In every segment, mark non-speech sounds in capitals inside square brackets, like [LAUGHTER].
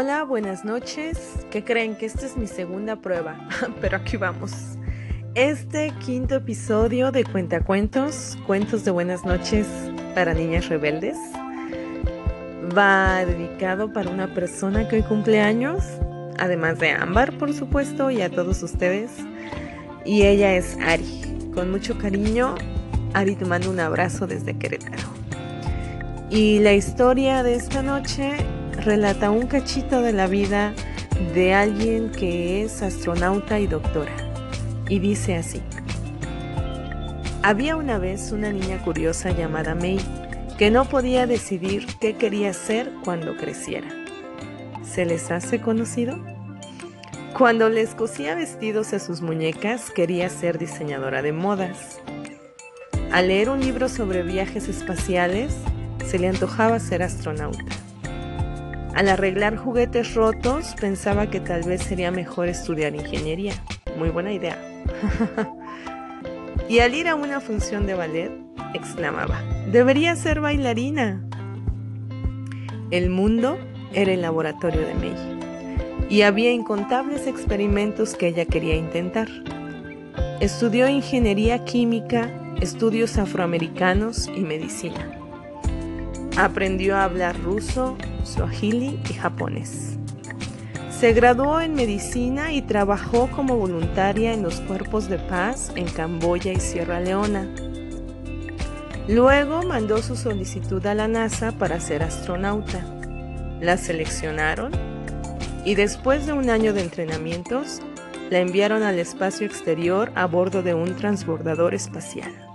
Hola, buenas noches. ¿Qué creen? Que esta es mi segunda prueba, [LAUGHS] pero aquí vamos. Este quinto episodio de Cuentacuentos, Cuentos de Buenas noches para Niñas Rebeldes, va dedicado para una persona que hoy cumple años, además de Ámbar, por supuesto, y a todos ustedes. Y ella es Ari. Con mucho cariño, Ari te mando un abrazo desde Querétaro. Y la historia de esta noche relata un cachito de la vida de alguien que es astronauta y doctora. Y dice así. Había una vez una niña curiosa llamada May que no podía decidir qué quería ser cuando creciera. ¿Se les hace conocido? Cuando les cosía vestidos a sus muñecas quería ser diseñadora de modas. Al leer un libro sobre viajes espaciales se le antojaba ser astronauta. Al arreglar juguetes rotos pensaba que tal vez sería mejor estudiar ingeniería. Muy buena idea. [LAUGHS] y al ir a una función de ballet, exclamaba, debería ser bailarina. El mundo era el laboratorio de May y había incontables experimentos que ella quería intentar. Estudió ingeniería química, estudios afroamericanos y medicina. Aprendió a hablar ruso, swahili y japonés. Se graduó en medicina y trabajó como voluntaria en los cuerpos de paz en Camboya y Sierra Leona. Luego mandó su solicitud a la NASA para ser astronauta. La seleccionaron y después de un año de entrenamientos, la enviaron al espacio exterior a bordo de un transbordador espacial.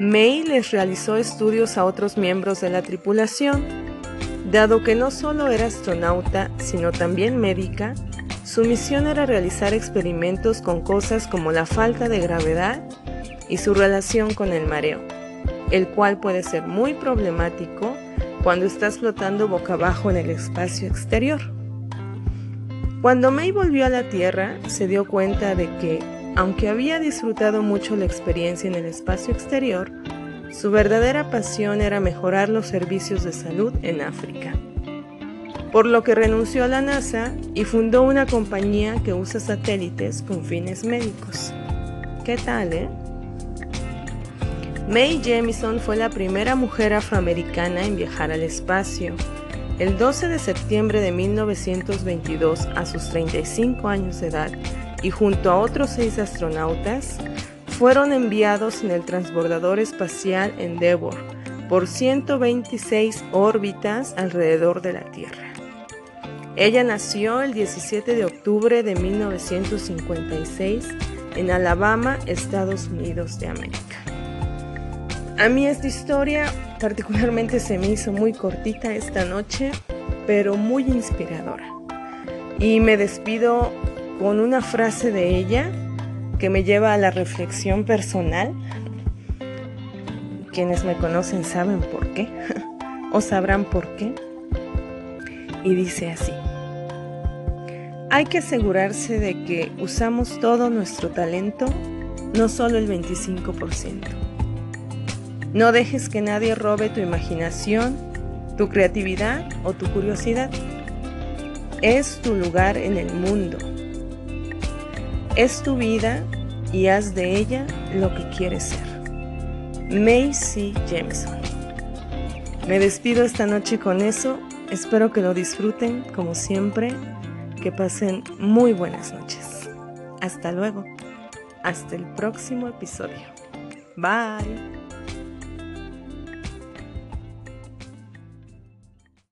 May les realizó estudios a otros miembros de la tripulación. Dado que no solo era astronauta, sino también médica, su misión era realizar experimentos con cosas como la falta de gravedad y su relación con el mareo, el cual puede ser muy problemático cuando estás flotando boca abajo en el espacio exterior. Cuando May volvió a la Tierra, se dio cuenta de que aunque había disfrutado mucho la experiencia en el espacio exterior, su verdadera pasión era mejorar los servicios de salud en África. Por lo que renunció a la NASA y fundó una compañía que usa satélites con fines médicos. ¿Qué tal, eh? Mae Jemison fue la primera mujer afroamericana en viajar al espacio. El 12 de septiembre de 1922, a sus 35 años de edad, y junto a otros seis astronautas fueron enviados en el transbordador espacial Endeavour por 126 órbitas alrededor de la Tierra. Ella nació el 17 de octubre de 1956 en Alabama, Estados Unidos de América. A mí esta historia particularmente se me hizo muy cortita esta noche, pero muy inspiradora. Y me despido con una frase de ella que me lleva a la reflexión personal. Quienes me conocen saben por qué [LAUGHS] o sabrán por qué. Y dice así. Hay que asegurarse de que usamos todo nuestro talento, no solo el 25%. No dejes que nadie robe tu imaginación, tu creatividad o tu curiosidad. Es tu lugar en el mundo es tu vida y haz de ella lo que quieres ser. Macy Jameson. Me despido esta noche con eso. Espero que lo disfruten como siempre. Que pasen muy buenas noches. Hasta luego. Hasta el próximo episodio. Bye.